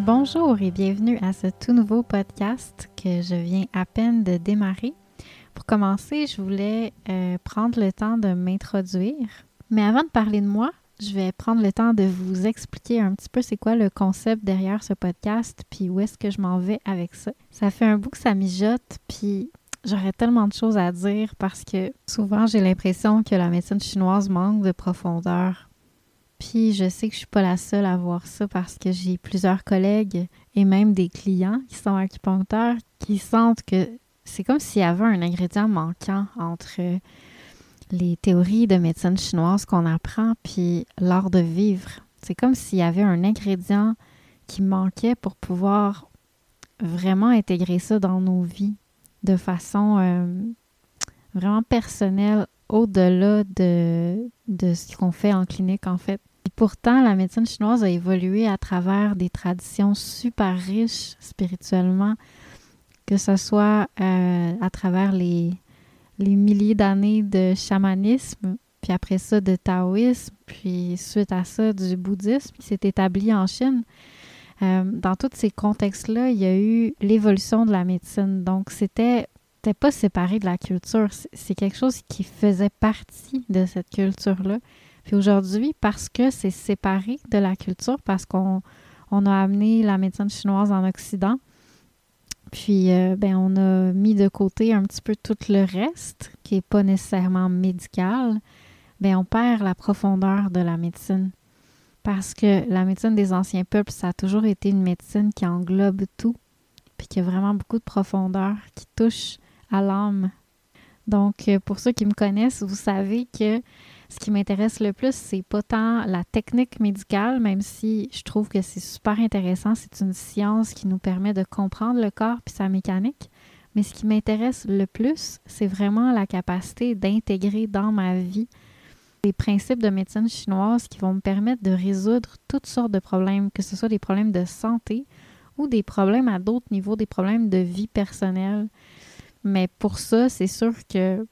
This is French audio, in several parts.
Bonjour et bienvenue à ce tout nouveau podcast que je viens à peine de démarrer. Pour commencer, je voulais euh, prendre le temps de m'introduire. Mais avant de parler de moi, je vais prendre le temps de vous expliquer un petit peu c'est quoi le concept derrière ce podcast, puis où est-ce que je m'en vais avec ça. Ça fait un bout que ça mijote, puis j'aurais tellement de choses à dire parce que souvent j'ai l'impression que la médecine chinoise manque de profondeur puis je sais que je suis pas la seule à voir ça parce que j'ai plusieurs collègues et même des clients qui sont acupuncteurs qui sentent que c'est comme s'il y avait un ingrédient manquant entre les théories de médecine chinoise qu'on apprend puis l'art de vivre. C'est comme s'il y avait un ingrédient qui manquait pour pouvoir vraiment intégrer ça dans nos vies de façon euh, vraiment personnelle au-delà de, de ce qu'on fait en clinique, en fait. Pourtant, la médecine chinoise a évolué à travers des traditions super riches spirituellement, que ce soit euh, à travers les, les milliers d'années de chamanisme, puis après ça de taoïsme, puis suite à ça du bouddhisme qui s'est établi en Chine. Euh, dans tous ces contextes-là, il y a eu l'évolution de la médecine. Donc, c'était pas séparé de la culture. C'est quelque chose qui faisait partie de cette culture-là. Puis aujourd'hui, parce que c'est séparé de la culture, parce qu'on on a amené la médecine chinoise en Occident, puis euh, ben, on a mis de côté un petit peu tout le reste, qui n'est pas nécessairement médical, ben, on perd la profondeur de la médecine. Parce que la médecine des anciens peuples, ça a toujours été une médecine qui englobe tout, puis qui a vraiment beaucoup de profondeur, qui touche à l'âme. Donc, euh, pour ceux qui me connaissent, vous savez que ce qui m'intéresse le plus, c'est pas tant la technique médicale, même si je trouve que c'est super intéressant. C'est une science qui nous permet de comprendre le corps puis sa mécanique. Mais ce qui m'intéresse le plus, c'est vraiment la capacité d'intégrer dans ma vie les principes de médecine chinoise qui vont me permettre de résoudre toutes sortes de problèmes, que ce soit des problèmes de santé ou des problèmes à d'autres niveaux, des problèmes de vie personnelle. Mais pour ça, c'est sûr que.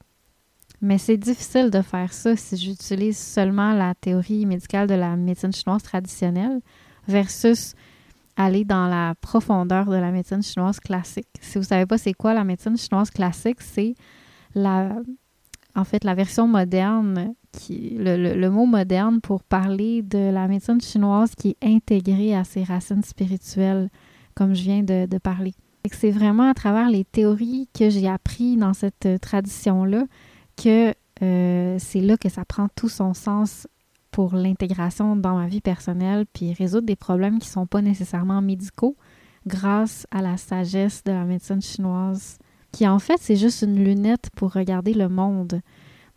Mais c'est difficile de faire ça si j'utilise seulement la théorie médicale de la médecine chinoise traditionnelle versus aller dans la profondeur de la médecine chinoise classique. Si vous ne savez pas c'est quoi la médecine chinoise classique, c'est la en fait la version moderne qui le, mot moderne pour parler de la médecine chinoise qui est intégrée à ses racines spirituelles, comme je viens de parler. C'est vraiment à travers les théories que j'ai appris dans cette tradition-là que euh, c'est là que ça prend tout son sens pour l'intégration dans ma vie personnelle, puis résoudre des problèmes qui ne sont pas nécessairement médicaux grâce à la sagesse de la médecine chinoise, qui en fait c'est juste une lunette pour regarder le monde.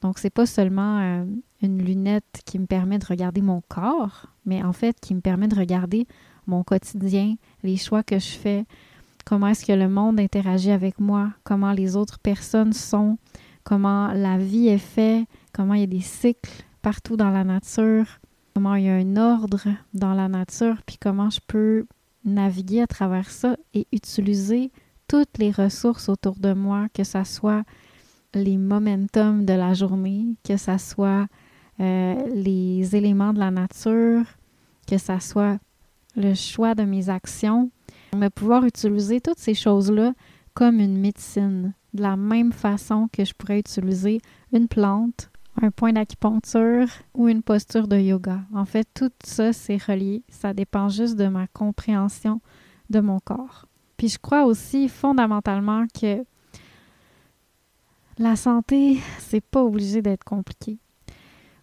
Donc c'est pas seulement euh, une lunette qui me permet de regarder mon corps, mais en fait qui me permet de regarder mon quotidien, les choix que je fais, comment est-ce que le monde interagit avec moi, comment les autres personnes sont, comment la vie est faite, comment il y a des cycles partout dans la nature, comment il y a un ordre dans la nature, puis comment je peux naviguer à travers ça et utiliser toutes les ressources autour de moi, que ce soit les momentum de la journée, que ce soit euh, les éléments de la nature, que ce soit le choix de mes actions, de pouvoir utiliser toutes ces choses-là comme une médecine, de la même façon que je pourrais utiliser une plante, un point d'acupuncture ou une posture de yoga. En fait, tout ça, c'est relié. Ça dépend juste de ma compréhension de mon corps. Puis je crois aussi fondamentalement que la santé, c'est pas obligé d'être compliqué.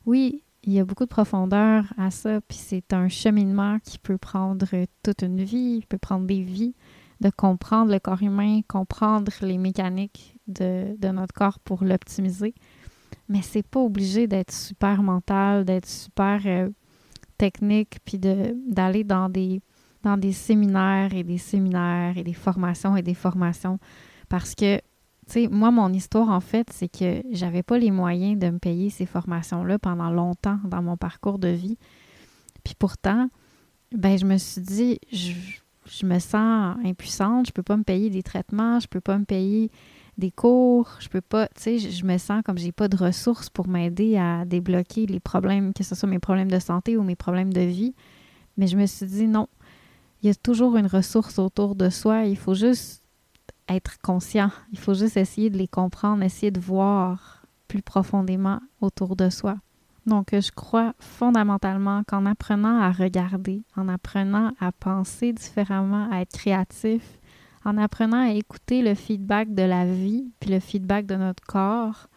Oui, il y a beaucoup de profondeur à ça, puis c'est un cheminement qui peut prendre toute une vie, peut prendre des vies, de comprendre le corps humain, comprendre les mécaniques de, notre corps pour l'optimiser. Mais c'est pas obligé d'être super mental, d'être super euh, technique, puis d'aller dans des, dans des séminaires et des séminaires et des formations et des formations. Parce que tu sais, moi, mon histoire, en fait, c'est que j'avais pas les moyens de me payer ces formations-là pendant longtemps dans mon parcours de vie. Puis pourtant, ben, je me suis dit, je, me sens impuissante, je peux pas me payer des traitements, je peux pas me payer des cours, je peux pas, tu sais, je, me sens comme j'ai pas de ressources pour m'aider à débloquer les problèmes, que ce soit mes problèmes de santé ou mes problèmes de vie. Mais je me suis dit, non, il y a toujours une ressource autour de soi, il faut juste être conscient. Il faut juste essayer de les comprendre, essayer de voir plus profondément autour de soi. Donc, je crois fondamentalement qu'en apprenant à regarder, en apprenant à penser différemment, à être créatif, en apprenant à écouter le feedback de la vie, puis le feedback de notre corps,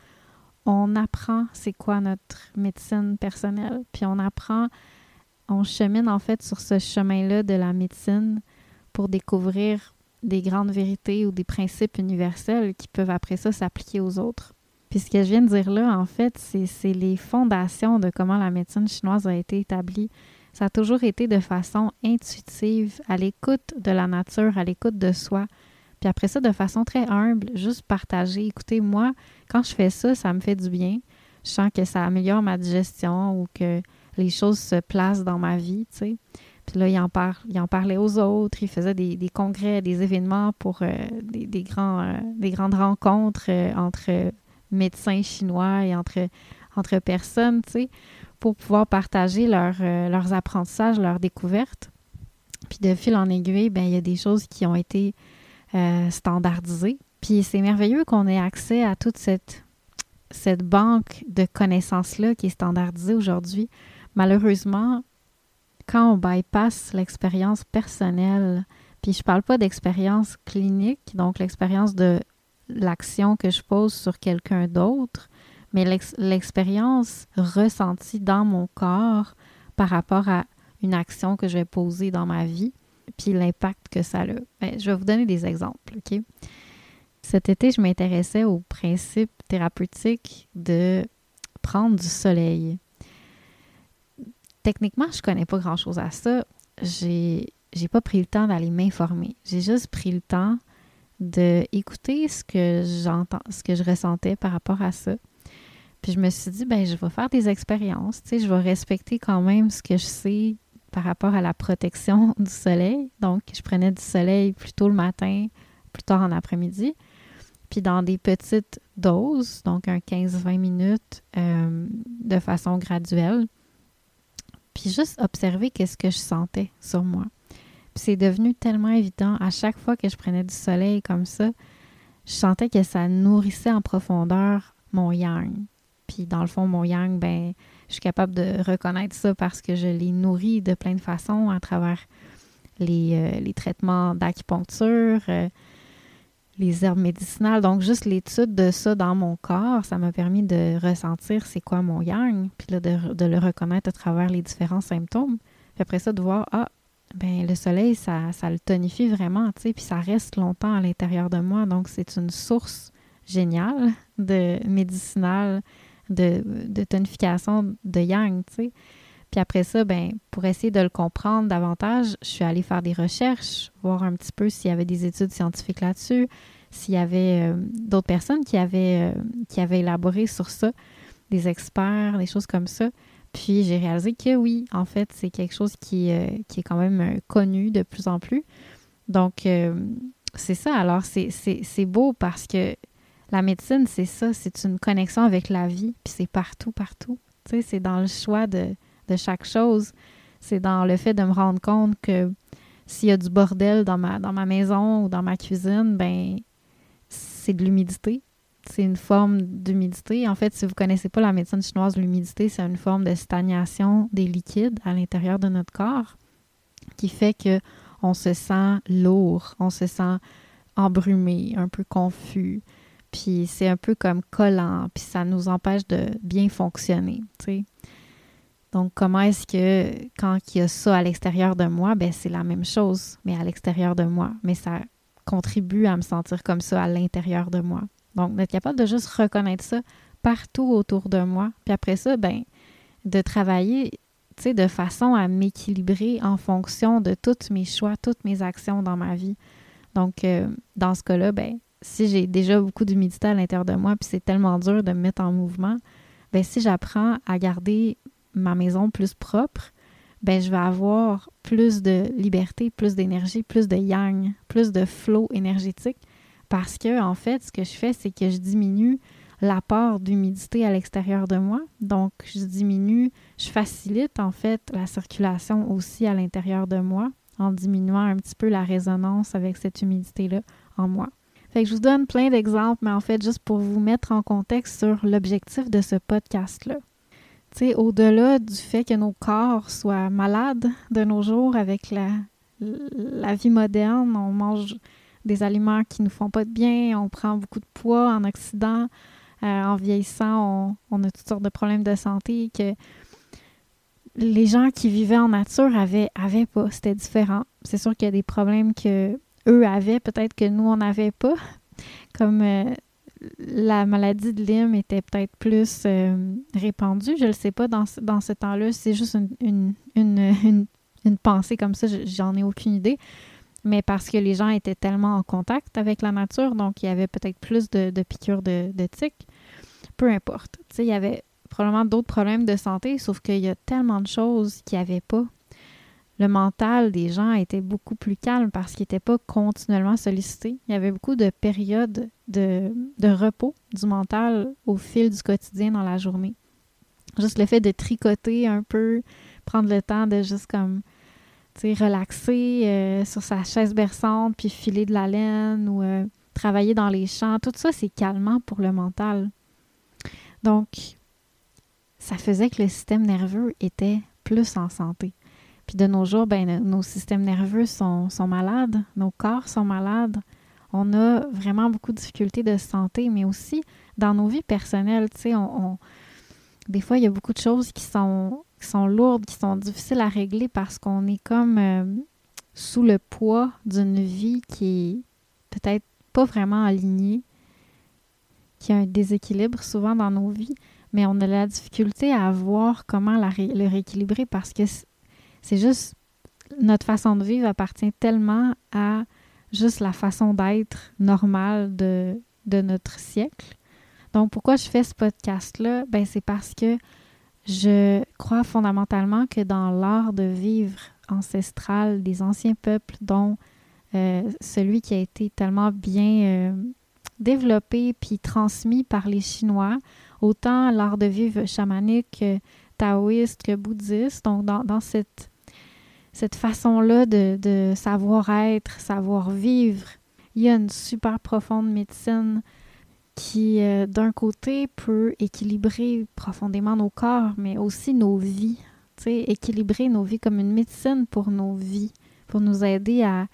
on apprend c'est quoi notre médecine personnelle, puis on apprend, on chemine en fait sur ce chemin-là de la médecine pour découvrir des grandes vérités ou des principes universels qui peuvent après ça s'appliquer aux autres. Puis ce que je viens de dire là, en fait, c'est les fondations de comment la médecine chinoise a été établie. Ça a toujours été de façon intuitive, à l'écoute de la nature, à l'écoute de soi. Puis après ça, de façon très humble, juste partager. Écoutez, moi, quand je fais ça, ça me fait du bien. Je sens que ça améliore ma digestion ou que les choses se placent dans ma vie, tu sais. Puis là, il en, il en parlait aux autres, il faisait des, congrès, des événements pour euh, des, grands, euh, des grandes rencontres euh, entre médecins chinois et entre, entre personnes, tu sais, pour pouvoir partager leurs apprentissages, leurs découvertes. Puis de fil en aiguille, ben il y a des choses qui ont été standardisées. Puis c'est merveilleux qu'on ait accès à toute cette, cette banque de connaissances-là qui est standardisée aujourd'hui. Malheureusement, quand on bypass l'expérience personnelle, puis je parle pas d'expérience clinique, donc l'expérience de l'action que je pose sur quelqu'un d'autre, mais l'expérience ressentie dans mon corps par rapport à une action que je vais poser dans ma vie, puis l'impact que ça a. Ben, je vais vous donner des exemples, OK? Cet été, je m'intéressais au principe thérapeutique de prendre du soleil techniquement, je connais pas grand-chose à ça. J'ai j'ai pas pris le temps d'aller m'informer. J'ai juste pris le temps d'écouter ce que j'entends, ce que je ressentais par rapport à ça. Puis je me suis dit, ben je vais faire des expériences, tu sais, je vais respecter quand même ce que je sais par rapport à la protection du soleil. Donc, je prenais du soleil plus tôt le matin, plus tard en après-midi, puis dans des petites doses, donc un 15-20 minutes euh, de façon graduelle puis juste observer qu'est-ce que je sentais sur moi. C'est devenu tellement évident. À chaque fois que je prenais du soleil comme ça, je sentais que ça nourrissait en profondeur mon yang. Puis dans le fond, mon yang, ben, je suis capable de reconnaître ça parce que je l'ai nourri de plein de façons à travers les, euh, traitements d'acupuncture, euh, les herbes médicinales. Donc, juste l'étude de ça dans mon corps, ça m'a permis de ressentir c'est quoi mon yang, puis là, de, le reconnaître à travers les différents symptômes. Puis après ça, de voir, ah, ben le soleil, ça, ça le tonifie vraiment, tu sais, puis ça reste longtemps à l'intérieur de moi. Donc, c'est une source géniale de médicinale, de, de tonification de yang, tu sais. Puis après ça, ben, pour essayer de le comprendre davantage, je suis allée faire des recherches, voir un petit peu s'il y avait des études scientifiques là-dessus, s'il y avait euh, d'autres personnes qui avaient, euh, qui avaient élaboré sur ça, des experts, des choses comme ça. Puis j'ai réalisé que oui, en fait, c'est quelque chose qui, euh, qui est quand même euh, connu de plus en plus. Donc, c'est ça. Alors, c'est beau parce que la médecine, c'est ça. C'est une connexion avec la vie. Puis c'est partout, partout. Tu sais, c'est dans le choix de, de chaque chose. C'est dans le fait de me rendre compte que s'il y a du bordel dans ma, dans ma maison ou dans ma cuisine, ben c'est de l'humidité. C'est une forme d'humidité. En fait, si vous ne connaissez pas la médecine chinoise, l'humidité, c'est une forme de stagnation des liquides à l'intérieur de notre corps qui fait que on se sent lourd, on se sent embrumé, un peu confus, puis c'est un peu comme collant, puis ça nous empêche de bien fonctionner. Donc, comment est-ce que quand il y a ça à l'extérieur de moi, ben c'est la même chose, mais à l'extérieur de moi. Mais ça contribue à me sentir comme ça à l'intérieur de moi. Donc, d'être capable de juste reconnaître ça partout autour de moi. Puis après ça, ben, de travailler, de façon à m'équilibrer en fonction de tous mes choix, toutes mes actions dans ma vie. Donc, euh, dans ce cas-là, ben, si j'ai déjà beaucoup d'humidité à l'intérieur de moi, puis c'est tellement dur de me mettre en mouvement, ben, si j'apprends à garder ma maison plus propre, ben je vais avoir plus de liberté, plus d'énergie, plus de yang, plus de flow énergétique parce que en fait, ce que je fais, c'est que je diminue l'apport d'humidité à l'extérieur de moi. Donc, je diminue, je facilite en fait la circulation aussi à l'intérieur de moi en diminuant un petit peu la résonance avec cette humidité-là en moi. Fait que je vous donne plein d'exemples, mais en fait, juste pour vous mettre en contexte sur l'objectif de ce podcast-là au-delà du fait que nos corps soient malades de nos jours avec la, la vie moderne, on mange des aliments qui nous font pas de bien, on prend beaucoup de poids en Occident, euh, en vieillissant, on, a toutes sortes de problèmes de santé que les gens qui vivaient en nature avaient, avaient pas. C'était différent. C'est sûr qu'il y a des problèmes que eux avaient, peut-être que nous, on n'avait pas, comme euh, la maladie de Lyme était peut-être plus euh, répandue. Je ne le sais pas dans, dans ce temps-là. C'est juste une, une, pensée comme ça. J'en ai aucune idée. Mais parce que les gens étaient tellement en contact avec la nature, donc il y avait peut-être plus de, piqûres de, de. Peu importe. il y avait probablement d'autres problèmes de santé, sauf qu'il y a tellement de choses qu'il n'y avait pas le mental des gens était beaucoup plus calme parce qu'ils n'étaient pas continuellement sollicités. Il y avait beaucoup de périodes de, repos du mental au fil du quotidien dans la journée. Juste le fait de tricoter un peu, prendre le temps de juste comme, relaxer euh, sur sa chaise berçante, puis filer de la laine ou euh, travailler dans les champs, tout ça, c'est calmant pour le mental. Donc, ça faisait que le système nerveux était plus en santé. Puis de nos jours, ben, nos systèmes nerveux sont, malades, nos corps sont malades. On a vraiment beaucoup de difficultés de santé, mais aussi dans nos vies personnelles. Tu sais, des fois, il y a beaucoup de choses qui sont, qui sont lourdes, qui sont difficiles à régler parce qu'on est comme euh, sous le poids d'une vie qui est peut-être pas vraiment alignée, qui a un déséquilibre souvent dans nos vies, mais on a la difficulté à voir comment le rééquilibrer parce que c'est juste notre façon de vivre appartient tellement à juste la façon d'être normale de, de notre siècle. Donc, pourquoi je fais ce podcast-là? Ben, c'est parce que je crois fondamentalement que dans l'art de vivre ancestral des anciens peuples, dont euh, celui qui a été tellement bien euh, développé puis transmis par les Chinois, autant l'art de vivre chamanique, taoïste que bouddhiste, donc dans, cette façon-là de, savoir-être, savoir-vivre. Il y a une super profonde médecine qui, euh, d'un côté, peut équilibrer profondément nos corps, mais aussi nos vies. équilibrer nos vies comme une médecine pour nos vies, pour nous aider à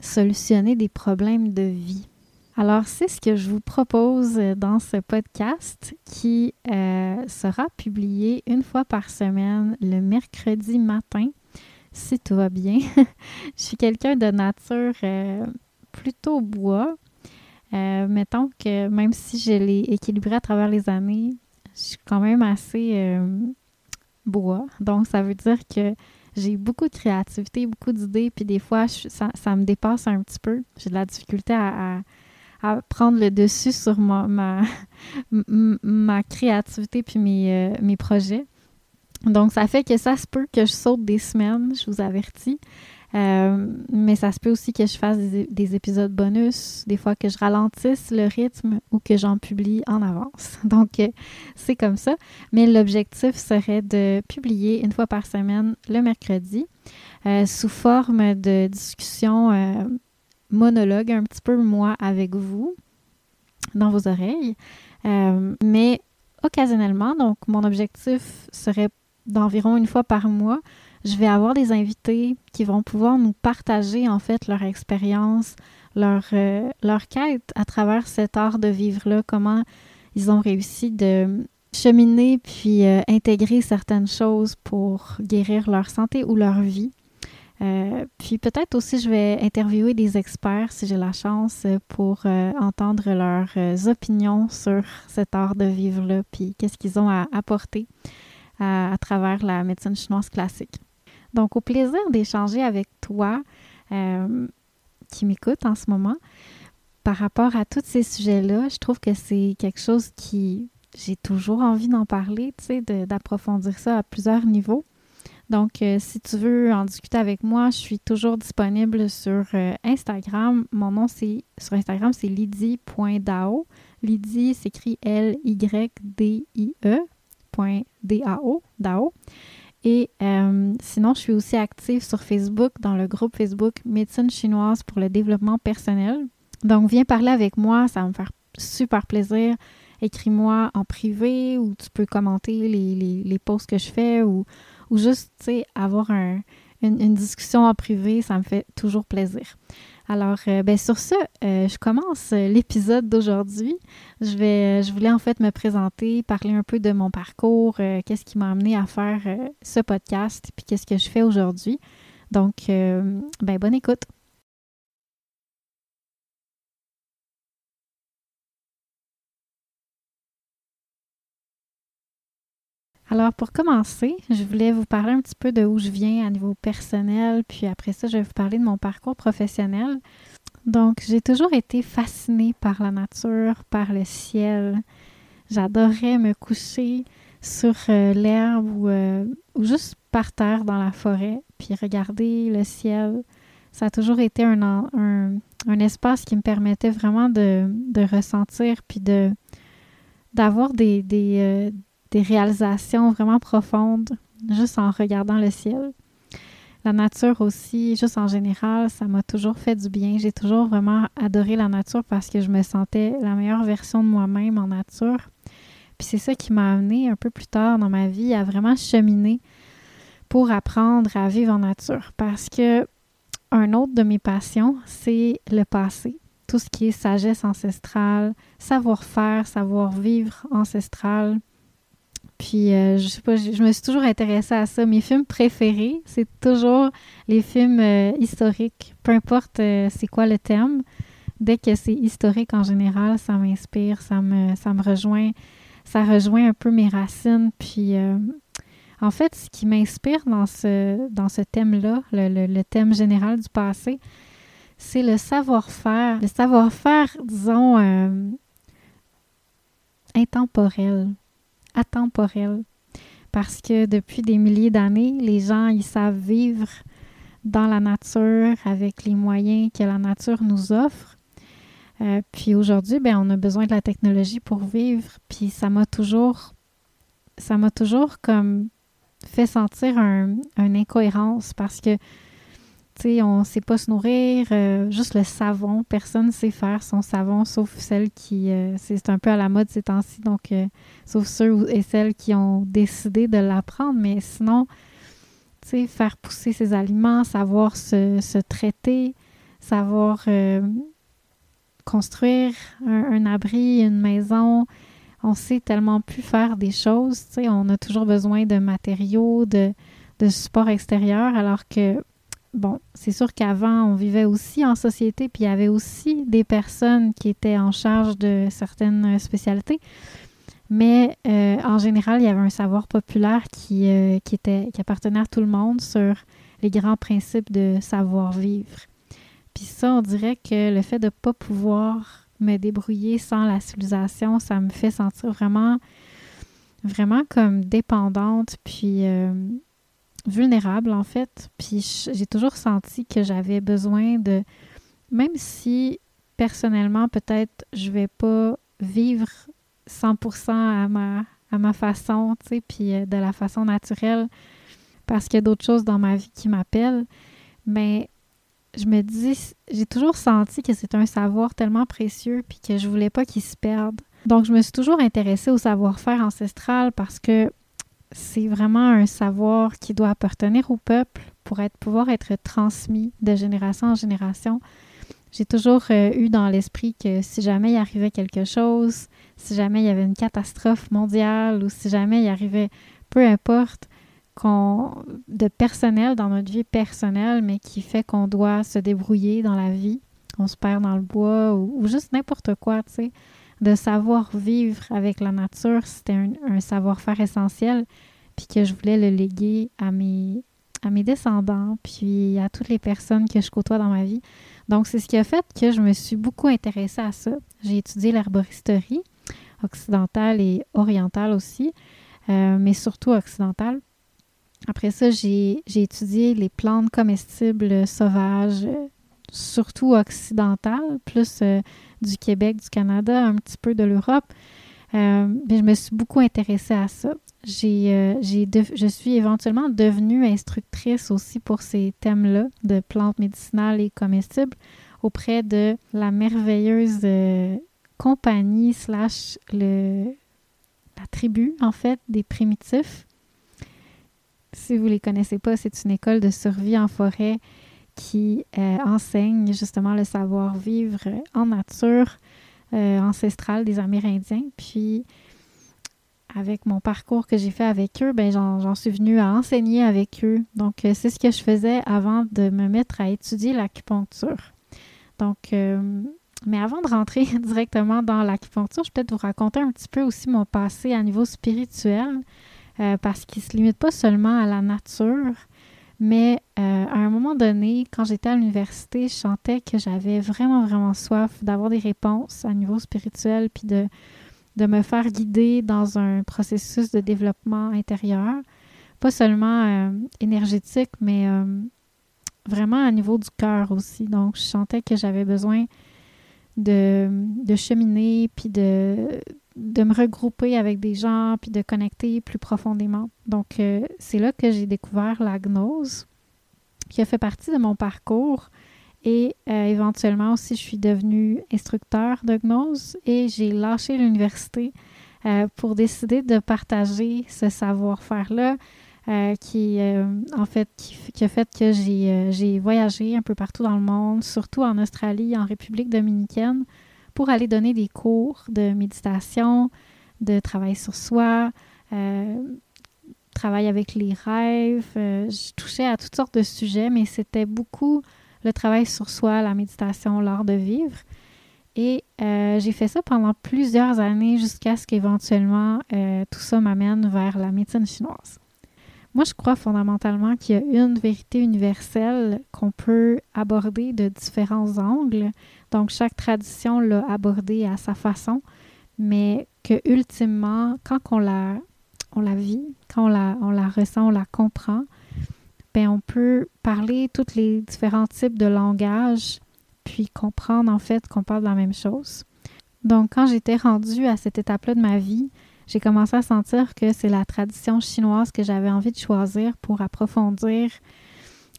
solutionner des problèmes de vie. Alors, c'est ce que je vous propose dans ce podcast qui euh, sera publié une fois par semaine le mercredi matin si tout va bien. je suis quelqu'un de nature euh, plutôt bois. Euh, mettons que même si je l'ai équilibré à travers les années, je suis quand même assez euh, bois. Donc, ça veut dire que j'ai beaucoup de créativité, beaucoup d'idées, puis des fois, ça, me dépasse un petit peu. J'ai de la difficulté à, prendre le dessus sur ma, créativité puis mes, mes projets. Donc, ça fait que ça se peut que je saute des semaines, je vous avertis. Euh, mais ça se peut aussi que je fasse des, épisodes bonus, des fois que je ralentisse le rythme ou que j'en publie en avance. Donc, euh, c'est comme ça. Mais l'objectif serait de publier une fois par semaine le mercredi euh, sous forme de discussion monologue, un petit peu moi avec vous, dans vos oreilles. mais occasionnellement, donc mon objectif serait d'environ une fois par mois, je vais avoir des invités qui vont pouvoir nous partager en fait leur expérience, leur, euh, leur quête à travers cet art de vivre-là, comment ils ont réussi de cheminer puis euh, intégrer certaines choses pour guérir leur santé ou leur vie. Euh, puis peut-être aussi je vais interviewer des experts si j'ai la chance pour entendre leurs opinions sur cet art de vivre-là, puis qu'est-ce qu'ils ont à apporter à travers la médecine chinoise classique. Donc, au plaisir d'échanger avec toi euh, qui m'écoute en ce moment par rapport à tous ces sujets-là. Je trouve que c'est quelque chose qui, j'ai toujours envie d'en parler, tu sais, d'approfondir ça à plusieurs niveaux. Donc, euh, si tu veux en discuter avec moi, je suis toujours disponible sur euh, Instagram. Mon nom, c'est sur Instagram, c'est lydie.dao. Lydie s'écrit L-Y-D-I-E. .dao, DAO. Et euh, sinon, je suis aussi active sur Facebook dans le groupe Facebook Médecine chinoise pour le développement personnel. Donc, viens parler avec moi, ça va me faire super plaisir. Écris-moi en privé ou tu peux commenter les, les, posts que je fais ou, ou juste, tu sais, avoir une discussion en privé, ça me fait toujours plaisir. Alors, euh, ben, sur ce, euh, je commence euh, l'épisode d'aujourd'hui. Je je voulais en fait me présenter, parler un peu de mon parcours, qu'est-ce qui m'a amené à faire ce podcast, puis qu'est-ce que je fais aujourd'hui. Donc, ben, bonne écoute. Alors, pour commencer, je voulais vous parler un petit peu de où je viens à niveau personnel, puis après ça, je vais vous parler de mon parcours professionnel. Donc, j'ai toujours été fascinée par la nature, par le ciel. J'adorais me coucher sur euh, l'herbe euh, ou, juste par terre dans la forêt, puis regarder le ciel. Ça a toujours été un, espace qui me permettait vraiment de, ressentir, puis de d'avoir des, des, euh, des réalisations vraiment profondes juste en regardant le ciel. La nature aussi, juste en général, ça m'a toujours fait du bien. J'ai toujours vraiment adoré la nature parce que je me sentais la meilleure version de moi-même en nature. Puis c'est ça qui m'a amené un peu plus tard dans ma vie à vraiment cheminer pour apprendre à vivre en nature. Parce que un autre de mes passions, c'est le passé. Tout ce qui est sagesse ancestrale, savoir-faire, savoir-vivre ancestral, puis, euh, je sais pas, je, me suis toujours intéressée à ça. Mes films préférés, c'est toujours les films euh, historiques, peu importe euh, c'est quoi le thème. Dès que c'est historique en général, ça m'inspire, ça me, ça me rejoint, ça rejoint un peu mes racines. Puis, en fait, ce qui m'inspire dans ce, dans ce thème-là, le, le, thème général du passé, c'est le savoir-faire. Le savoir-faire, disons, intemporel atemporel. Parce que depuis des milliers d'années, les gens, ils savent vivre dans la nature avec les moyens que la nature nous offre. Euh, puis aujourd'hui, ben, on a besoin de la technologie pour vivre. Puis ça m'a toujours, ça m'a toujours comme fait sentir un, une incohérence parce que on ne sait pas se nourrir, euh, juste le savon, personne ne sait faire son savon, sauf celle qui, euh, c'est un peu à la mode ces temps-ci, donc euh, sauf ceux et celles qui ont décidé de l'apprendre, mais sinon, faire pousser ses aliments, savoir se, traiter, savoir construire un, abri, une maison, on sait tellement plus faire des choses, on a toujours besoin de matériaux, de, de support extérieur, alors que bon, c'est sûr qu'avant, on vivait aussi en société, puis il y avait aussi des personnes qui étaient en charge de certaines spécialités. Mais euh, en général, il y avait un savoir populaire qui, euh, qui, était, qui appartenait à tout le monde sur les grands principes de savoir-vivre. Puis ça, on dirait que le fait de ne pas pouvoir me débrouiller sans la civilisation, ça me fait sentir vraiment vraiment comme dépendante, puis euh, vulnérable en fait. Puis j'ai toujours senti que j'avais besoin de, même si personnellement peut-être je vais pas vivre 100% à ma, à ma façon, tu sais, puis euh, de la façon naturelle, parce qu'il y a d'autres choses dans ma vie qui m'appellent, mais je me dis, j'ai toujours senti que c'est un savoir tellement précieux, puis que je voulais pas qu'il se perde. Donc, je me suis toujours intéressée au savoir-faire ancestral parce que c'est vraiment un savoir qui doit appartenir au peuple pour pouvoir être transmis de génération en génération. J'ai toujours euh, eu dans l'esprit que si jamais il arrivait quelque chose, si jamais il y avait une catastrophe mondiale ou si jamais il arrivait peu importe de personnel dans notre vie personnelle, mais qui fait qu'on doit se débrouiller dans la vie, on se perd dans le bois ou juste n'importe quoi, tu sais de savoir vivre avec la nature, c'était un, savoir-faire essentiel, puis que je voulais le léguer à mes, descendants, puis à toutes les personnes que je côtoie dans ma vie. Donc, c'est ce qui a fait que je me suis beaucoup intéressée à ça. J'ai étudié l'herboristerie occidentale et orientale aussi, euh, mais surtout occidentale. Après ça, j'ai étudié les plantes comestibles sauvages, surtout occidentales, plus euh, du Québec, du Canada, un petit peu de l'Europe. Euh, mais je me suis beaucoup intéressée à ça. Euh, je suis éventuellement devenue instructrice aussi pour ces thèmes-là de plantes médicinales et comestibles auprès de la merveilleuse euh, compagnie slash le, la tribu, en fait, des primitifs. Si vous ne les connaissez pas, c'est une école de survie en forêt qui euh, enseigne justement le savoir-vivre en nature euh, ancestrale des Amérindiens. Puis, avec mon parcours que j'ai fait avec eux, ben j'en suis venue à enseigner avec eux. Donc, euh, c'est ce que je faisais avant de me mettre à étudier l'acupuncture. Donc, mais avant de rentrer directement dans l'acupuncture, je vais peut-être vous raconter un petit peu aussi mon passé à niveau spirituel, parce qu'il ne se limite pas seulement à la nature, mais euh, à un moment donné, quand j'étais à l'université, je sentais que j'avais vraiment, vraiment soif d'avoir des réponses à niveau spirituel, puis de, me faire guider dans un processus de développement intérieur, pas seulement euh, énergétique, mais euh, vraiment à niveau du cœur aussi. Donc, je sentais que j'avais besoin de, de cheminer, puis de, de me regrouper avec des gens puis de connecter plus profondément. Donc, euh, c'est là que j'ai découvert la gnose, qui a fait partie de mon parcours. Et euh, éventuellement aussi, je suis devenue instructeur de gnose et j'ai lâché l'université euh, pour décider de partager ce savoir-faire-là. qui en fait qui, a fait que j'ai voyagé un peu partout dans le monde, surtout en Australie, en République dominicaine, pour aller donner des cours de méditation, de travail sur soi, euh, travail avec les rêves. Euh, je touchais à toutes sortes de sujets, mais c'était beaucoup le travail sur soi, la méditation, l'art de vivre. Et euh, j'ai fait ça pendant plusieurs années jusqu'à ce qu'éventuellement tout ça m'amène vers la médecine chinoise. Moi, je crois fondamentalement qu'il y a une vérité universelle qu'on peut aborder de différents angles. Donc, chaque tradition l'a abordée à sa façon, mais que ultimement, quand on la, vit, quand on la, on la ressent, on la comprend, ben on peut parler tous les différents types de langage, puis comprendre en fait qu'on parle de la même chose. Donc, quand j'étais rendue à cette étape-là de ma vie, j'ai commencé à sentir que c'est la tradition chinoise que j'avais envie de choisir pour approfondir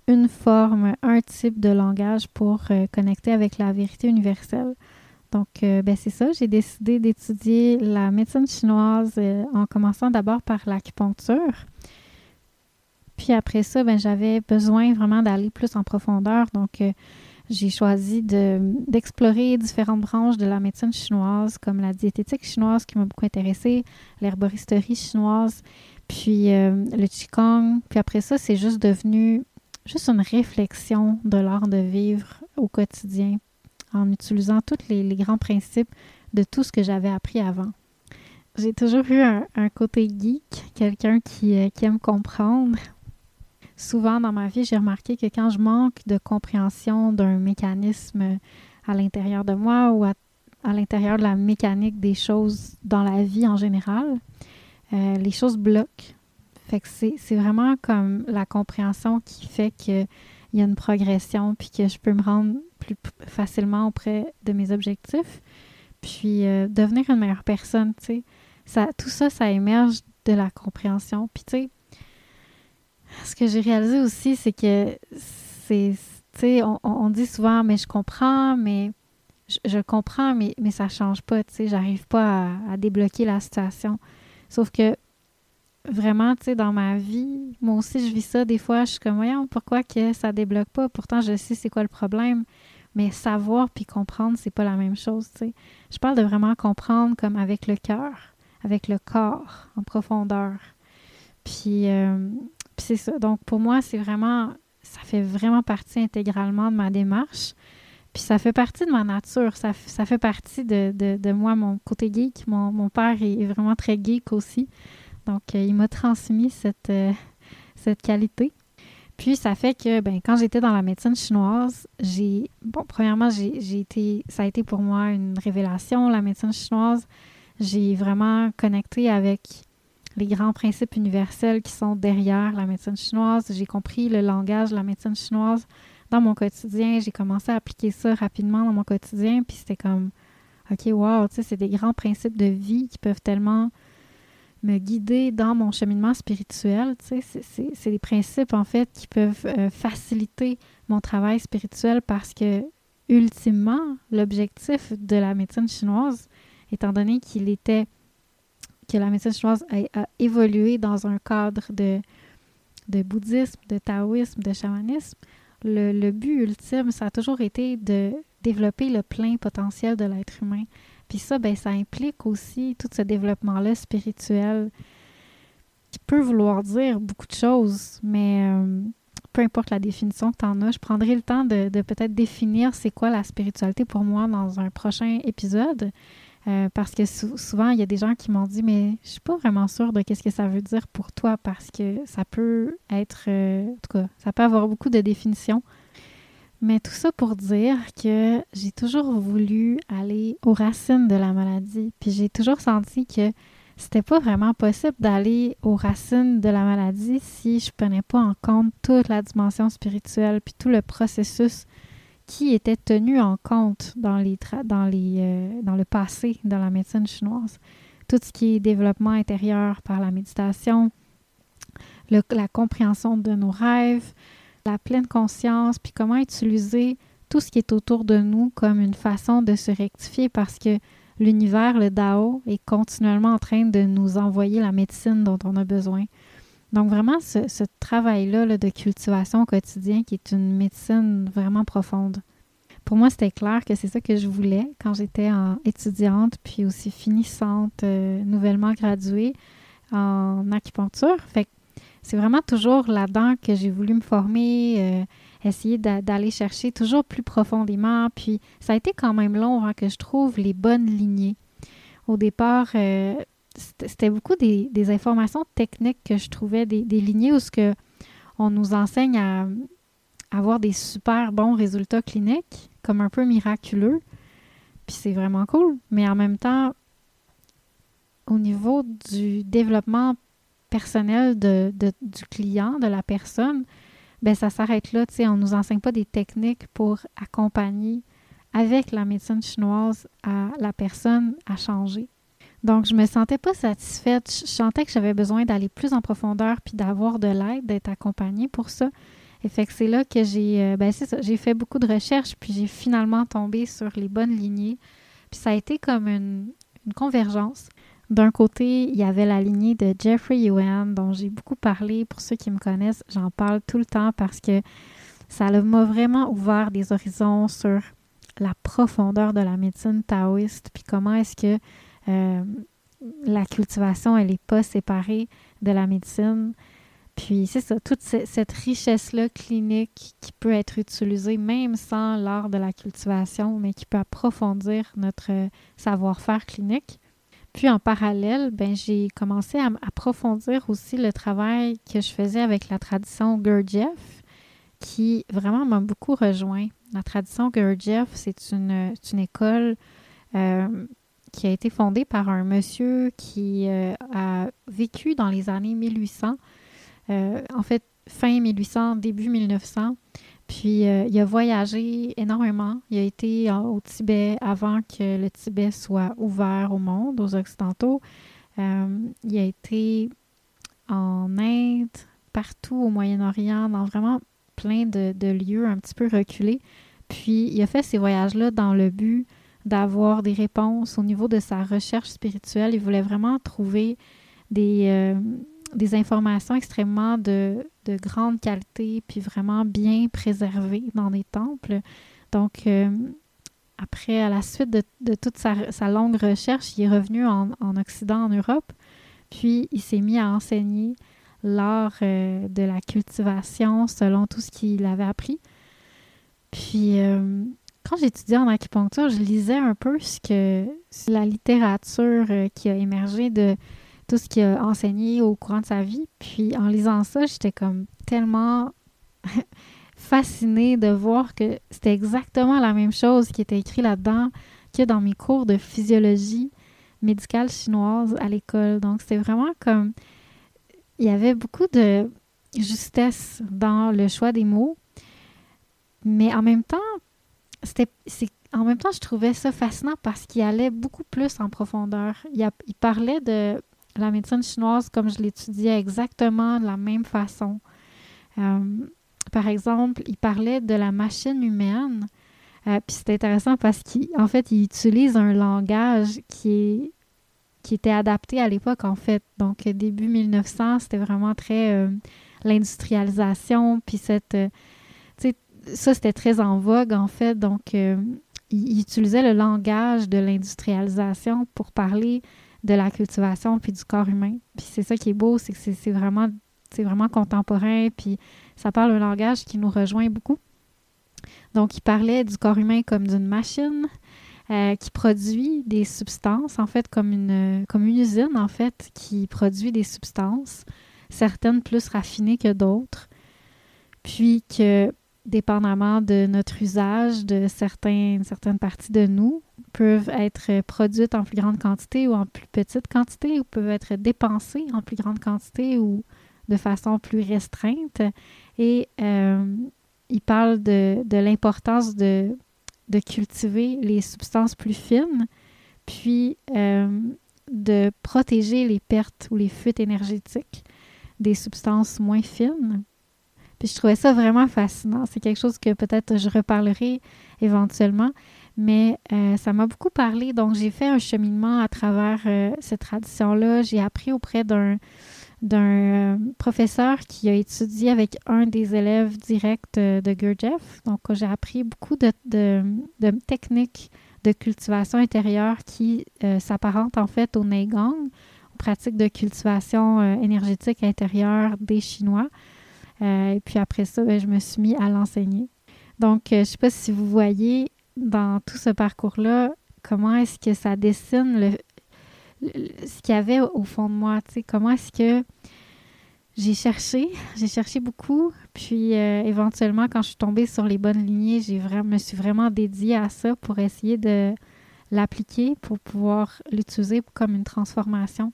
une forme, un type de langage pour euh, connecter avec la vérité universelle. Donc, euh, ben c'est ça, j'ai décidé d'étudier la médecine chinoise euh, en commençant d'abord par l'acupuncture. Puis après ça, ben, j'avais besoin vraiment d'aller plus en profondeur. Donc, j'ai choisi d'explorer différentes branches de la médecine chinoise, comme la diététique chinoise qui m'a beaucoup intéressée, l'herboristerie chinoise, puis le Qigong. Puis après ça, c'est juste devenu juste une réflexion de l'art de vivre au quotidien en utilisant tous les, grands principes de tout ce que j'avais appris avant. J'ai toujours eu un, côté geek, quelqu'un qui, euh, qui aime comprendre, souvent dans ma vie, j'ai remarqué que quand je manque de compréhension d'un mécanisme à l'intérieur de moi ou à, l'intérieur de la mécanique des choses dans la vie en général, euh, les choses bloquent. C'est vraiment comme la compréhension qui fait qu'il y a une progression puis que je peux me rendre plus facilement auprès de mes objectifs. Puis euh, devenir une meilleure personne, tu sais. Ça, tout ça, ça émerge de la compréhension. Puis tu sais, ce que j'ai réalisé aussi, c'est que c'est, tu sais, on, dit souvent, mais je comprends, mais je, comprends, mais, mais ça change pas, tu sais, j'arrive pas à, débloquer la situation. Sauf que vraiment, tu sais, dans ma vie, moi aussi, je vis ça. Des fois, je suis comme, voyons, pourquoi que ça débloque pas? Pourtant, je sais c'est quoi le problème. Mais savoir puis comprendre, c'est pas la même chose, tu sais. Je parle de vraiment comprendre comme avec le cœur, avec le corps, en profondeur. Puis, euh, puis c'est ça. Donc, pour moi, c'est vraiment, ça fait vraiment partie intégralement de ma démarche. Puis ça fait partie de ma nature, ça, ça fait partie de, de, moi, mon côté geek. Mon, père est vraiment très geek aussi. Donc, euh, il m'a transmis cette, euh, cette qualité. Puis ça fait que ben, quand j'étais dans la médecine chinoise, j'ai bon premièrement j'ai été ça a été pour moi une révélation la médecine chinoise. J'ai vraiment connecté avec les grands principes universels qui sont derrière la médecine chinoise. J'ai compris le langage de la médecine chinoise dans mon quotidien. J'ai commencé à appliquer ça rapidement dans mon quotidien. Puis c'était comme, OK, wow, tu sais, c'est des grands principes de vie qui peuvent tellement me guider dans mon cheminement spirituel. Tu sais, c'est des principes, en fait, qui peuvent euh, faciliter mon travail spirituel parce que, ultimement, l'objectif de la médecine chinoise, étant donné qu'il était que la médecine chinoise a, évolué dans un cadre de, de bouddhisme, de taoïsme, de chamanisme, le, but ultime, ça a toujours été de développer le plein potentiel de l'être humain. Puis ça, ben, ça implique aussi tout ce développement-là spirituel qui peut vouloir dire beaucoup de choses, mais euh, peu importe la définition que tu en as, je prendrai le temps de, peut-être définir c'est quoi la spiritualité pour moi dans un prochain épisode. Euh, parce que souvent, il y a des gens qui m'ont dit, mais je suis pas vraiment sûre de qu'est-ce que ça veut dire pour toi, parce que ça peut être, euh, en tout cas, ça peut avoir beaucoup de définitions. Mais tout ça pour dire que j'ai toujours voulu aller aux racines de la maladie, puis j'ai toujours senti que c'était pas vraiment possible d'aller aux racines de la maladie si je prenais pas en compte toute la dimension spirituelle, puis tout le processus qui était tenu en compte dans, les dans, les, euh, dans le passé dans la médecine chinoise. Tout ce qui est développement intérieur par la méditation, la compréhension de nos rêves, la pleine conscience, puis comment utiliser tout ce qui est autour de nous comme une façon de se rectifier parce que l'univers, le Dao, est continuellement en train de nous envoyer la médecine dont on a besoin. Donc vraiment, ce, travail-là de cultivation au quotidien qui est une médecine vraiment profonde. Pour moi, c'était clair que c'est ça que je voulais quand j'étais étudiante, puis aussi finissante, euh, nouvellement graduée en acupuncture. C'est vraiment toujours là-dedans que j'ai voulu me former, euh, essayer d'aller chercher toujours plus profondément. Puis ça a été quand même long avant que je trouve les bonnes lignées. Au départ, euh, c'était beaucoup des, informations techniques que je trouvais, des, lignées où ce que on nous enseigne à, avoir des super bons résultats cliniques, comme un peu miraculeux. Puis c'est vraiment cool. Mais en même temps, au niveau du développement personnel de, du client, de la personne, ben ça s'arrête là. On ne nous enseigne pas des techniques pour accompagner avec la médecine chinoise la personne à changer. Donc, je me sentais pas satisfaite. Je sentais que j'avais besoin d'aller plus en profondeur puis d'avoir de l'aide, d'être accompagnée pour ça. Et fait que c'est là que j'ai euh, ben c'est ça, j'ai fait beaucoup de recherches puis j'ai finalement tombé sur les bonnes lignées. Puis ça a été comme une, convergence. D'un côté, il y avait la lignée de Jeffrey Yuan dont j'ai beaucoup parlé. Pour ceux qui me connaissent, j'en parle tout le temps parce que ça m'a vraiment ouvert des horizons sur la profondeur de la médecine taoïste puis comment est-ce que euh, la cultivation, elle n'est pas séparée de la médecine. Puis c'est ça, toute cette richesse-là clinique qui peut être utilisée même sans l'art de la cultivation, mais qui peut approfondir notre savoir-faire clinique. Puis en parallèle, ben, j'ai commencé à approfondir aussi le travail que je faisais avec la tradition Gurdjieff, qui vraiment m'a beaucoup rejoint. La tradition Gurdjieff, c'est une, une école euh, qui a été fondée par un monsieur qui a vécu dans les années 1800. en fait, fin 1800, début 1900. Puis euh, il a voyagé énormément. Il a été au Tibet avant que le Tibet soit ouvert au monde, aux Occidentaux. Euh, il a été en Inde, partout au Moyen-Orient, dans vraiment plein de, lieux un petit peu reculés. Puis il a fait ces voyages-là dans le but d'avoir des réponses au niveau de sa recherche spirituelle. Il voulait vraiment trouver des, euh, des informations extrêmement de, de, grande qualité, puis vraiment bien préservées dans des temples. Donc, euh, après, à la suite de, toute sa, sa, longue recherche, il est revenu en, en Occident, en Europe, puis il s'est mis à enseigner l'art euh, de la cultivation selon tout ce qu'il avait appris. Puis, euh, quand j'étudiais en acupuncture, je lisais un peu ce que la littérature qui a émergé de tout ce qu'il a enseigné au courant de sa vie. Puis en lisant ça, j'étais comme tellement fascinée de voir que c'était exactement la même chose qui était écrit là-dedans que dans mes cours de physiologie médicale chinoise à l'école. Donc c'était vraiment comme il y avait beaucoup de justesse dans le choix des mots, mais en même temps, c'était en même temps, je trouvais ça fascinant parce qu'il allait beaucoup plus en profondeur. Il, il parlait de la médecine chinoise, comme je l'étudiais exactement de la même façon. Euh, par exemple, il parlait de la machine humaine. Euh, puis c'est intéressant parce qu'en fait, il utilise un langage qui est qui était adapté à l'époque, en fait. Donc, début 1900, c'était vraiment très euh, l'industrialisation, puis cette... ça, c'était très en vogue, en fait. Donc, il, utilisait le langage de l'industrialisation pour parler de la cultivation puis du corps humain. Puis c'est ça qui est beau, c'est que c'est vraiment, vraiment contemporain, puis ça parle un langage qui nous rejoint beaucoup. Donc, il parlait du corps humain comme d'une machine euh, qui produit des substances, en fait, comme une, comme une usine, en fait, qui produit des substances, certaines plus raffinées que d'autres, puis que dépendamment de notre usage de certaines parties de nous, peuvent être produites en plus grande quantité ou en plus petite quantité, ou peuvent être dépensées en plus grande quantité ou de façon plus restreinte. Et euh, il parle de, l'importance de, de, cultiver les substances plus fines, puis euh, de protéger les pertes ou les fuites énergétiques des substances moins fines puis je trouvais ça vraiment fascinant. C'est quelque chose que peut-être je reparlerai éventuellement, mais euh, ça m'a beaucoup parlé. Donc, j'ai fait un cheminement à travers euh, cette tradition-là. J'ai appris auprès d'un d'un euh, professeur qui a étudié avec un des élèves directs de Gurdjieff. Donc, j'ai appris beaucoup de, de, techniques de cultivation intérieure qui s'apparentent en fait au Neigang, aux pratiques de cultivation énergétique intérieure des Chinois. Euh, et puis après ça, ben, je me suis mis à l'enseigner. Donc, euh, je ne sais pas si vous voyez dans tout ce parcours-là, comment est-ce que ça dessine le, ce qu'il y avait au fond de moi. Comment est-ce que j'ai cherché, j'ai cherché beaucoup, puis euh, éventuellement, quand je suis tombée sur les bonnes lignées, j'ai vraiment, me suis vraiment dédiée à ça pour essayer de l'appliquer, pour pouvoir l'utiliser comme une transformation.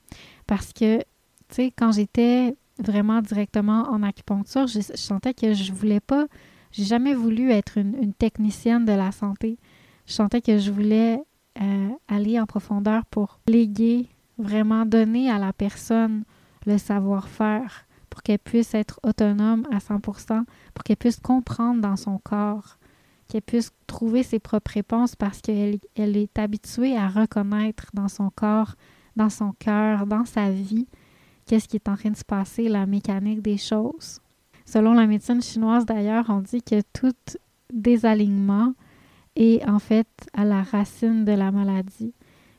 Parce que, tu sais, quand j'étais vraiment directement en acupuncture, je, sentais que je voulais pas, j'ai jamais voulu être une, technicienne de la santé. Je sentais que je voulais euh, aller en profondeur pour léguer, vraiment donner à la personne le savoir-faire pour qu'elle puisse être autonome à 100%, pour qu'elle puisse comprendre dans son corps, qu'elle puisse trouver ses propres réponses parce qu'elle elle est habituée à reconnaître dans son corps, dans son cœur, dans sa vie, qu'est-ce qui est en train de se passer, la mécanique des choses. Selon la médecine chinoise d'ailleurs, on dit que tout désalignement est en fait à la racine de la maladie.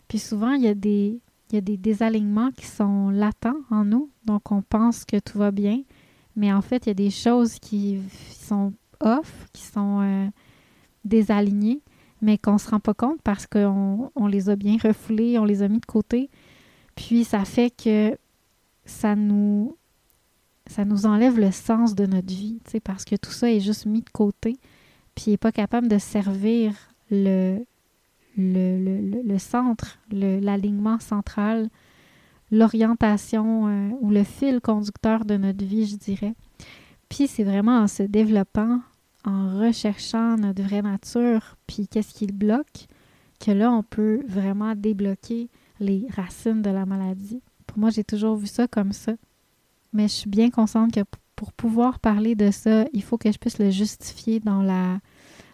Puis souvent, il y a des, il y a des désalignements qui sont latents en nous, donc on pense que tout va bien, mais en fait, il y a des choses qui sont off, qui sont euh, désalignées, mais qu'on ne se rend pas compte parce qu'on on les a bien refoulées, on les a mis de côté. Puis ça fait que ça nous, ça nous enlève le sens de notre vie, parce que tout ça est juste mis de côté, puis il n'est pas capable de servir le, le, centre, l'alignement central, l'orientation euh, ou le fil conducteur de notre vie, je dirais. Puis c'est vraiment en se développant, en recherchant notre vraie nature, puis qu'est-ce qui le bloque, que là, on peut vraiment débloquer les racines de la maladie. Pour moi, j'ai toujours vu ça comme ça. Mais je suis bien consciente que pour pouvoir parler de ça, il faut que je puisse le justifier dans la,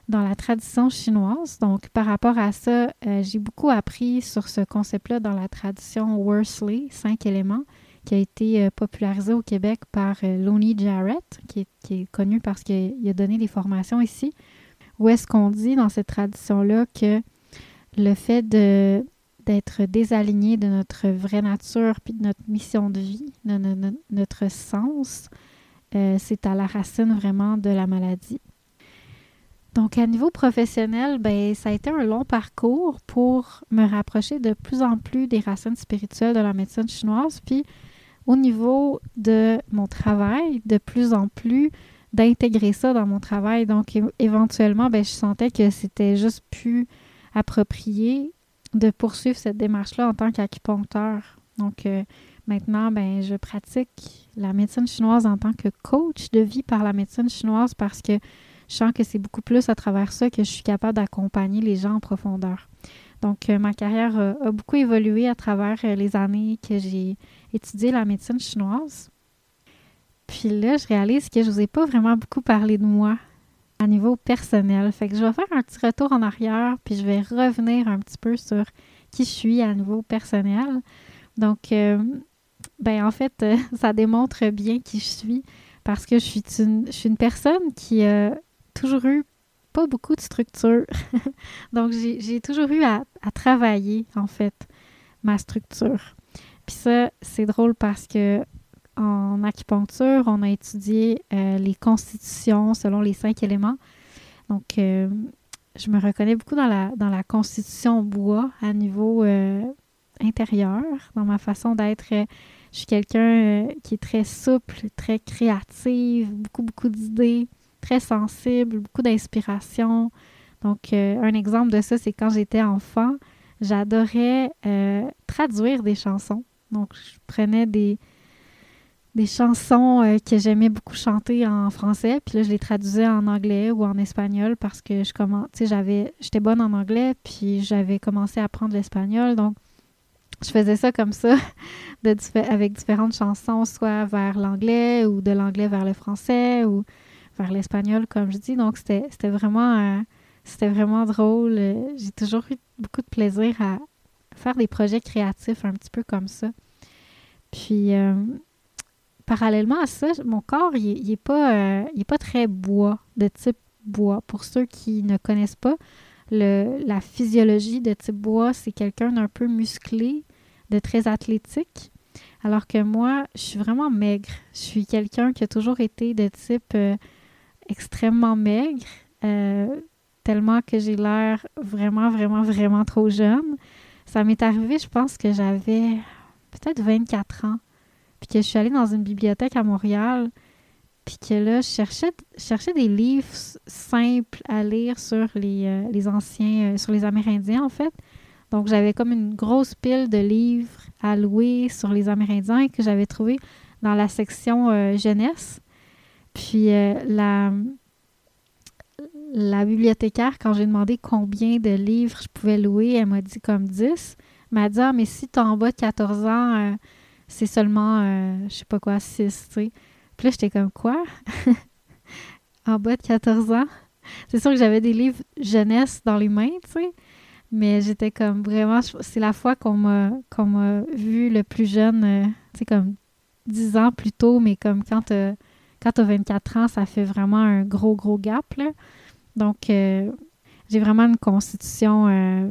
dans la tradition chinoise. Donc, par rapport à ça, euh, j'ai beaucoup appris sur ce concept-là dans la tradition Worsley, cinq éléments, qui a été euh, popularisé au Québec par euh, Lonnie Jarrett, qui est, connu parce qu'il a donné des formations ici, où est-ce qu'on dit dans cette tradition-là que le fait de d'être désaligné de notre vraie nature puis de notre mission de vie, de, notre sens, euh, c'est à la racine vraiment de la maladie. Donc, à niveau professionnel, ben, ça a été un long parcours pour me rapprocher de plus en plus des racines spirituelles de la médecine chinoise. Puis, au niveau de mon travail, de plus en plus d'intégrer ça dans mon travail. Donc, éventuellement, ben, je sentais que c'était juste plus approprié de poursuivre cette démarche-là en tant qu'acupuncteur. Donc, euh, maintenant, ben, je pratique la médecine chinoise en tant que coach de vie par la médecine chinoise parce que je sens que c'est beaucoup plus à travers ça que je suis capable d'accompagner les gens en profondeur. Donc, euh, ma carrière a, beaucoup évolué à travers euh, les années que j'ai étudié la médecine chinoise. Puis là, je réalise que je ne vous ai pas vraiment beaucoup parlé de moi à niveau personnel. Fait que je vais faire un petit retour en arrière, puis je vais revenir un petit peu sur qui je suis à niveau personnel. Donc, euh, ben en fait, ça démontre bien qui je suis parce que je suis une, je suis une personne qui a toujours eu pas beaucoup de structure. Donc, j'ai toujours eu à, travailler, en fait, ma structure. Puis ça, c'est drôle parce que en acupuncture, on a étudié euh, les constitutions selon les cinq éléments. Donc, euh, je me reconnais beaucoup dans la, dans la constitution bois à niveau euh, intérieur, dans ma façon d'être. je suis quelqu'un qui est très souple, très créative, beaucoup, beaucoup d'idées très sensible, beaucoup d'inspiration. Donc, un exemple de ça, c'est quand j'étais enfant, j'adorais traduire des chansons. Donc, je prenais des, des chansons euh, que j'aimais beaucoup chanter en français, puis là, je les traduisais en anglais ou en espagnol parce que je j'avais, j'étais bonne en anglais, puis j'avais commencé à apprendre l'espagnol. Donc, je faisais ça comme ça, de, avec différentes chansons, soit vers l'anglais ou de l'anglais vers le français ou vers l'espagnol, comme je dis. Donc, c'était vraiment, euh, c'était vraiment drôle. J'ai toujours eu beaucoup de plaisir à faire des projets créatifs un petit peu comme ça. Puis, euh, parallèlement à ça, mon corps, il n'est pas, euh, pas très bois, de type bois. Pour ceux qui ne connaissent pas, la physiologie de type bois, c'est quelqu'un d'un peu musclé, de très athlétique. Alors que moi, je suis vraiment maigre. Je suis quelqu'un qui a toujours été de type extrêmement maigre, euh, tellement que j'ai l'air vraiment, vraiment, vraiment trop jeune. Ça m'est arrivé, je pense que j'avais peut-être 24 ans, puis que je suis allée dans une bibliothèque à Montréal, puis que là, je cherchais, des livres simples à lire sur les, euh, anciens, euh, sur les Amérindiens, en fait. Donc, j'avais comme une grosse pile de livres à louer sur les Amérindiens que j'avais trouvé dans la section jeunesse. Puis euh, la, la bibliothécaire, quand j'ai demandé combien de livres je pouvais louer, elle m'a dit comme 10. Elle m'a dit Ah, mais si tu en bas de 14 ans, euh, c'est seulement, euh, je sais pas quoi, 6, tu sais. Puis là, j'étais comme Quoi? En bas de 14 ans? C'est sûr que j'avais des livres jeunesse dans les mains, tu sais. Mais j'étais comme vraiment, c'est la fois qu'on m'a, qu'on m'a vu le plus jeune, tu sais, comme 10 ans plus tôt, mais comme quand quand tu as 24 ans, ça fait vraiment un gros, gros gap. Donc, euh, j'ai vraiment une constitution euh,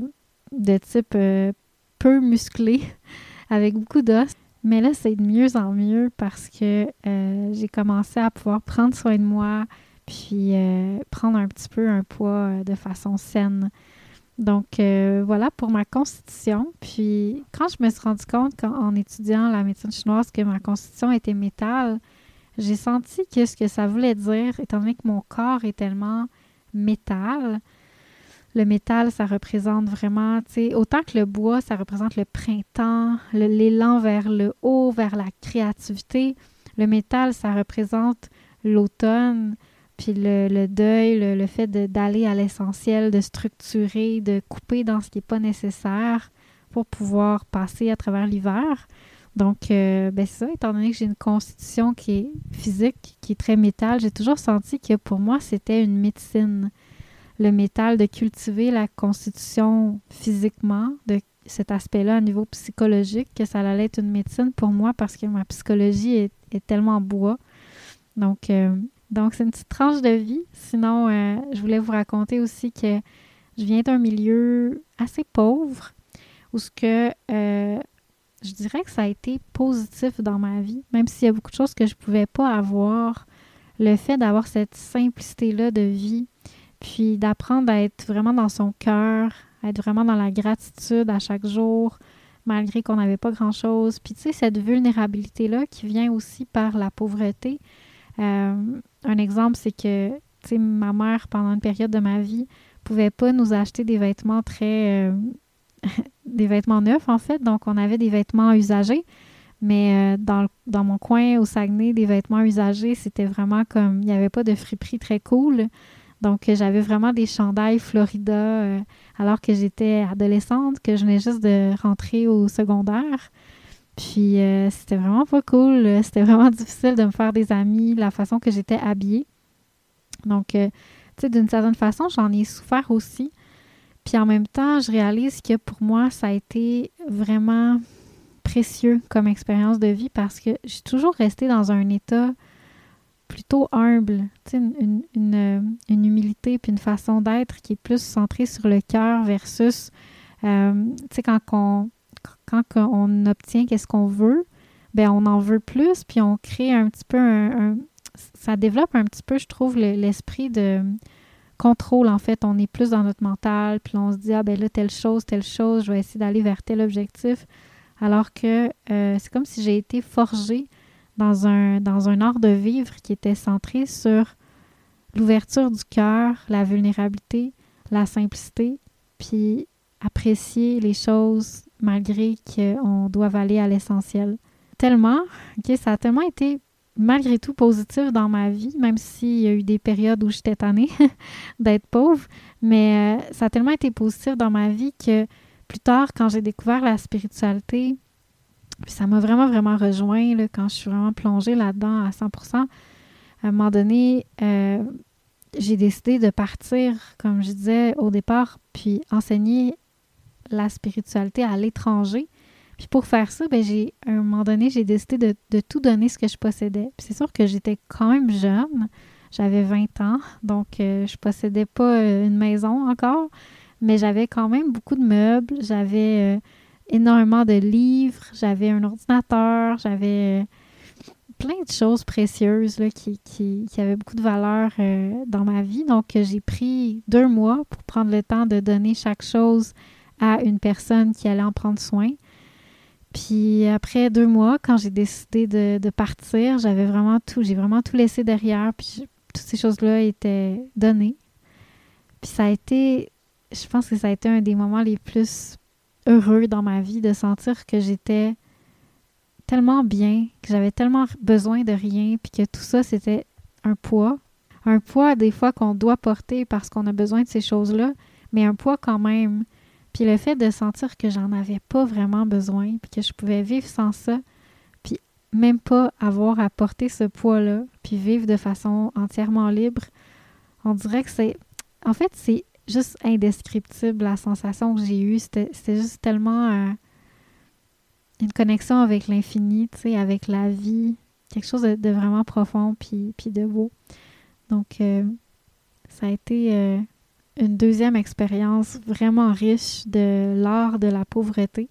de type euh, peu musclé, avec beaucoup d'os. Mais là, c'est de mieux en mieux parce que j'ai commencé à pouvoir prendre soin de moi, puis prendre un petit peu un poids de façon saine. Donc voilà pour ma constitution. Puis quand je me suis rendu compte en étudiant la médecine chinoise que ma constitution était métal, j'ai senti que ce que ça voulait dire, étant donné que mon corps est tellement métal, Le métal, ça représente vraiment, tu sais, autant que le bois, ça représente le printemps, l'élan vers le haut, vers la créativité. Le métal, ça représente l'automne, puis le, deuil, le, fait d'aller à l'essentiel, de structurer, de couper dans ce qui n'est pas nécessaire pour pouvoir passer à travers l'hiver. Donc, euh, ben c'est ça, étant donné que j'ai une constitution qui est physique, qui est très métal, j'ai toujours senti que pour moi, c'était une médecine le métal, de cultiver la constitution physiquement, de cet aspect-là au niveau psychologique, que ça allait être une médecine pour moi parce que ma psychologie est, tellement bois. Donc, euh, donc c'est une petite tranche de vie. Sinon, euh, je voulais vous raconter aussi que je viens d'un milieu assez pauvre où ce que euh, je dirais que ça a été positif dans ma vie, même s'il y a beaucoup de choses que je ne pouvais pas avoir. Le fait d'avoir cette simplicité-là de vie, puis d'apprendre à être vraiment dans son cœur, à être vraiment dans la gratitude à chaque jour, malgré qu'on n'avait pas grand-chose. Puis tu sais, cette vulnérabilité-là qui vient aussi par la pauvreté. Euh, un exemple, c'est que, tu sais, ma mère, pendant une période de ma vie, pouvait pas nous acheter des vêtements très... Euh, des vêtements neufs, en fait. Donc, on avait des vêtements usagés. Mais euh, dans, dans, mon coin au Saguenay, des vêtements usagés, c'était vraiment comme... Il n'y avait pas de friperie très cool. Donc, euh, j'avais vraiment des chandails Florida euh, alors que j'étais adolescente, que je venais juste de rentrer au secondaire. Puis, euh, c'était vraiment pas cool. C'était vraiment difficile de me faire des amis, la façon que j'étais habillée. Donc, tu sais, d'une certaine façon, j'en ai souffert aussi. Puis en même temps, je réalise que pour moi, ça a été vraiment précieux comme expérience de vie parce que j'ai toujours resté dans un état plutôt humble, une, une, une, humilité puis une façon d'être qui est plus centrée sur le cœur versus, euh, quand on, quand obtient qu'est-ce qu'on veut, ben on en veut plus puis on crée un petit peu un, ça développe un petit peu, je trouve, l'esprit de contrôle en fait. On est plus dans notre mental puis on se dit ah ben là telle chose, telle chose, je vais essayer d'aller vers tel objectif, alors que euh, c'est comme si j'ai été forgée dans un, dans un art de vivre qui était centré sur l'ouverture du cœur, la vulnérabilité, la simplicité, puis apprécier les choses malgré qu'on doive aller à l'essentiel. Tellement, ok, ça a tellement été malgré tout positif dans ma vie, même s'il y a eu des périodes où j'étais tannée d'être pauvre, mais euh, ça a tellement été positif dans ma vie que plus tard, quand j'ai découvert la spiritualité, puis ça m'a vraiment, vraiment rejoint là, quand je suis vraiment plongée là-dedans à 100% À un moment donné, euh, j'ai décidé de partir, comme je disais au départ, puis enseigner la spiritualité à l'étranger. Puis pour faire ça, ben j'ai, à un moment donné, j'ai décidé de, tout donner ce que je possédais. Puis c'est sûr que j'étais quand même jeune. J'avais 20 ans, donc euh, je possédais pas euh, une maison encore, mais j'avais quand même beaucoup de meubles. J'avais énormément de livres, j'avais un ordinateur, j'avais euh, plein de choses précieuses là, qui, qui, avaient beaucoup de valeur euh, dans ma vie. Donc, euh, j'ai pris deux mois pour prendre le temps de donner chaque chose à une personne qui allait en prendre soin. Puis après deux mois, quand j'ai décidé de, de partir, j'avais vraiment tout, j'ai vraiment tout laissé derrière. Puis toutes ces choses-là étaient données. Puis ça a été, je pense que ça a été un des moments les plus heureux dans ma vie de sentir que j'étais tellement bien, que j'avais tellement besoin de rien, puis que tout ça, c'était un poids. Un poids, des fois, qu'on doit porter parce qu'on a besoin de ces choses-là, mais un poids quand même. Puis le fait de sentir que j'en avais pas vraiment besoin, puis que je pouvais vivre sans ça, puis même pas avoir à porter ce poids-là, puis vivre de façon entièrement libre, on dirait que c'est... En fait, c'est juste indescriptible la sensation que j'ai eue. C'était juste tellement euh, une connexion avec l'infini, avec la vie, quelque chose de, vraiment profond puis, puis de beau. Donc, euh, ça a été euh, une deuxième expérience vraiment riche de l'art de la pauvreté.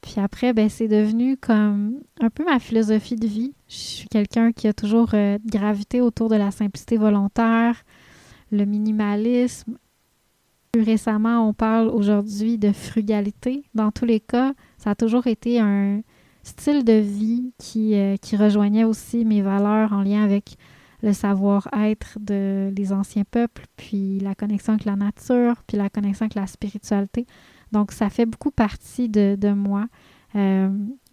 Puis après, ben, c'est devenu comme un peu ma philosophie de vie. Je suis quelqu'un qui a toujours gravité autour de la simplicité volontaire, le minimalisme, plus récemment, on parle aujourd'hui de frugalité. Dans tous les cas, ça a toujours été un style de vie qui, euh, qui rejoignait aussi mes valeurs en lien avec le savoir-être de les anciens peuples, puis la connexion avec la nature, puis la connexion avec la spiritualité. Donc, ça fait beaucoup partie de, moi. Euh,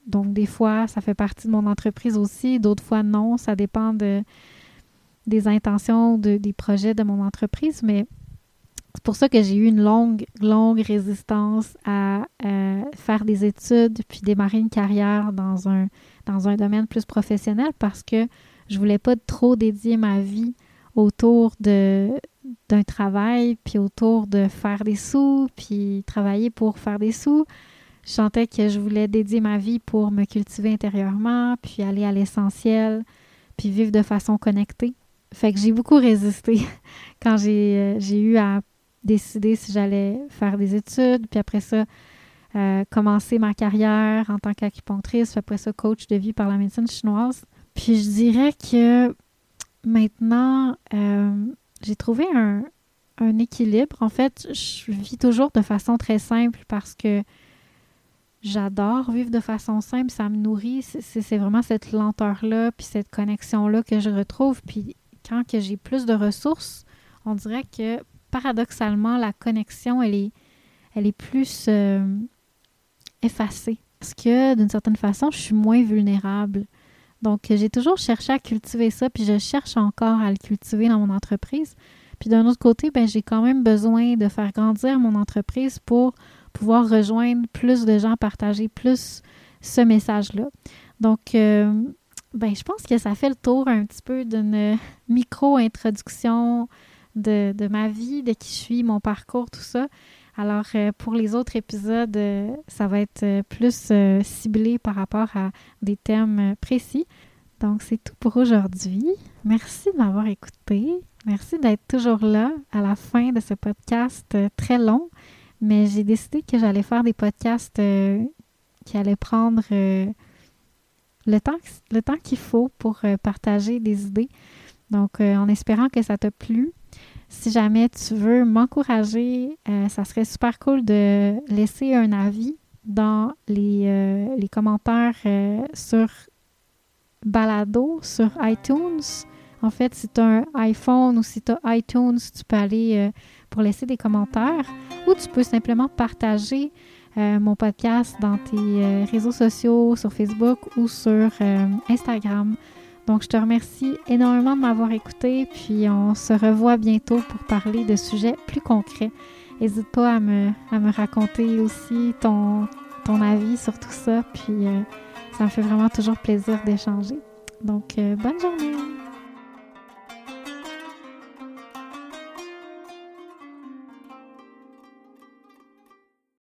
donc, des fois, ça fait partie de mon entreprise aussi, d'autres fois, non. Ça dépend de, des intentions, de, des projets de mon entreprise, mais c'est pour ça que j'ai eu une longue, longue résistance à euh, faire des études puis démarrer une carrière dans un, dans un domaine plus professionnel parce que je voulais pas trop dédier ma vie autour de d'un travail puis autour de faire des sous puis travailler pour faire des sous. Je sentais que je voulais dédier ma vie pour me cultiver intérieurement puis aller à l'essentiel puis vivre de façon connectée. Fait que j'ai beaucoup résisté quand j'ai euh, eu à décider si j'allais faire des études, puis après ça, euh, commencer ma carrière en tant qu'acupunctrice, puis après ça, coach de vie par la médecine chinoise. Puis je dirais que maintenant, euh, j'ai trouvé un, équilibre. En fait, je vis toujours de façon très simple parce que j'adore vivre de façon simple, ça me nourrit. C'est vraiment cette lenteur-là, puis cette connexion-là que je retrouve. Puis quand que j'ai plus de ressources, on dirait que paradoxalement, la connexion, elle est, plus euh, effacée. Parce que d'une certaine façon, je suis moins vulnérable. Donc, j'ai toujours cherché à cultiver ça, puis je cherche encore à le cultiver dans mon entreprise. Puis d'un autre côté, ben, j'ai quand même besoin de faire grandir mon entreprise pour pouvoir rejoindre plus de gens, partager plus ce message-là. Donc, euh, ben, je pense que ça fait le tour un petit peu d'une micro-introduction de, ma vie, de qui je suis, mon parcours, tout ça. Alors, euh, pour les autres épisodes, euh, ça va être euh, plus ciblé par rapport à des thèmes précis. Donc, c'est tout pour aujourd'hui. Merci de m'avoir écouté. Merci d'être toujours là à la fin de ce podcast très long. Mais j'ai décidé que j'allais faire des podcasts qui allaient prendre le temps, le temps qu'il faut pour partager des idées. Donc, en espérant que ça t'a plu, si jamais tu veux m'encourager, euh, ça serait super cool de laisser un avis dans les, euh, les commentaires euh, sur Balado, sur iTunes. En fait, si tu as un iPhone ou si tu as iTunes, tu peux aller pour laisser des commentaires ou tu peux simplement partager mon podcast dans tes réseaux sociaux, sur Facebook ou sur Instagram. Donc, je te remercie énormément de m'avoir écouté, puis on se revoit bientôt pour parler de sujets plus concrets. N'hésite pas à me, à me raconter aussi ton, ton avis sur tout ça, puis euh, ça me fait vraiment toujours plaisir d'échanger. Donc, euh, bonne journée!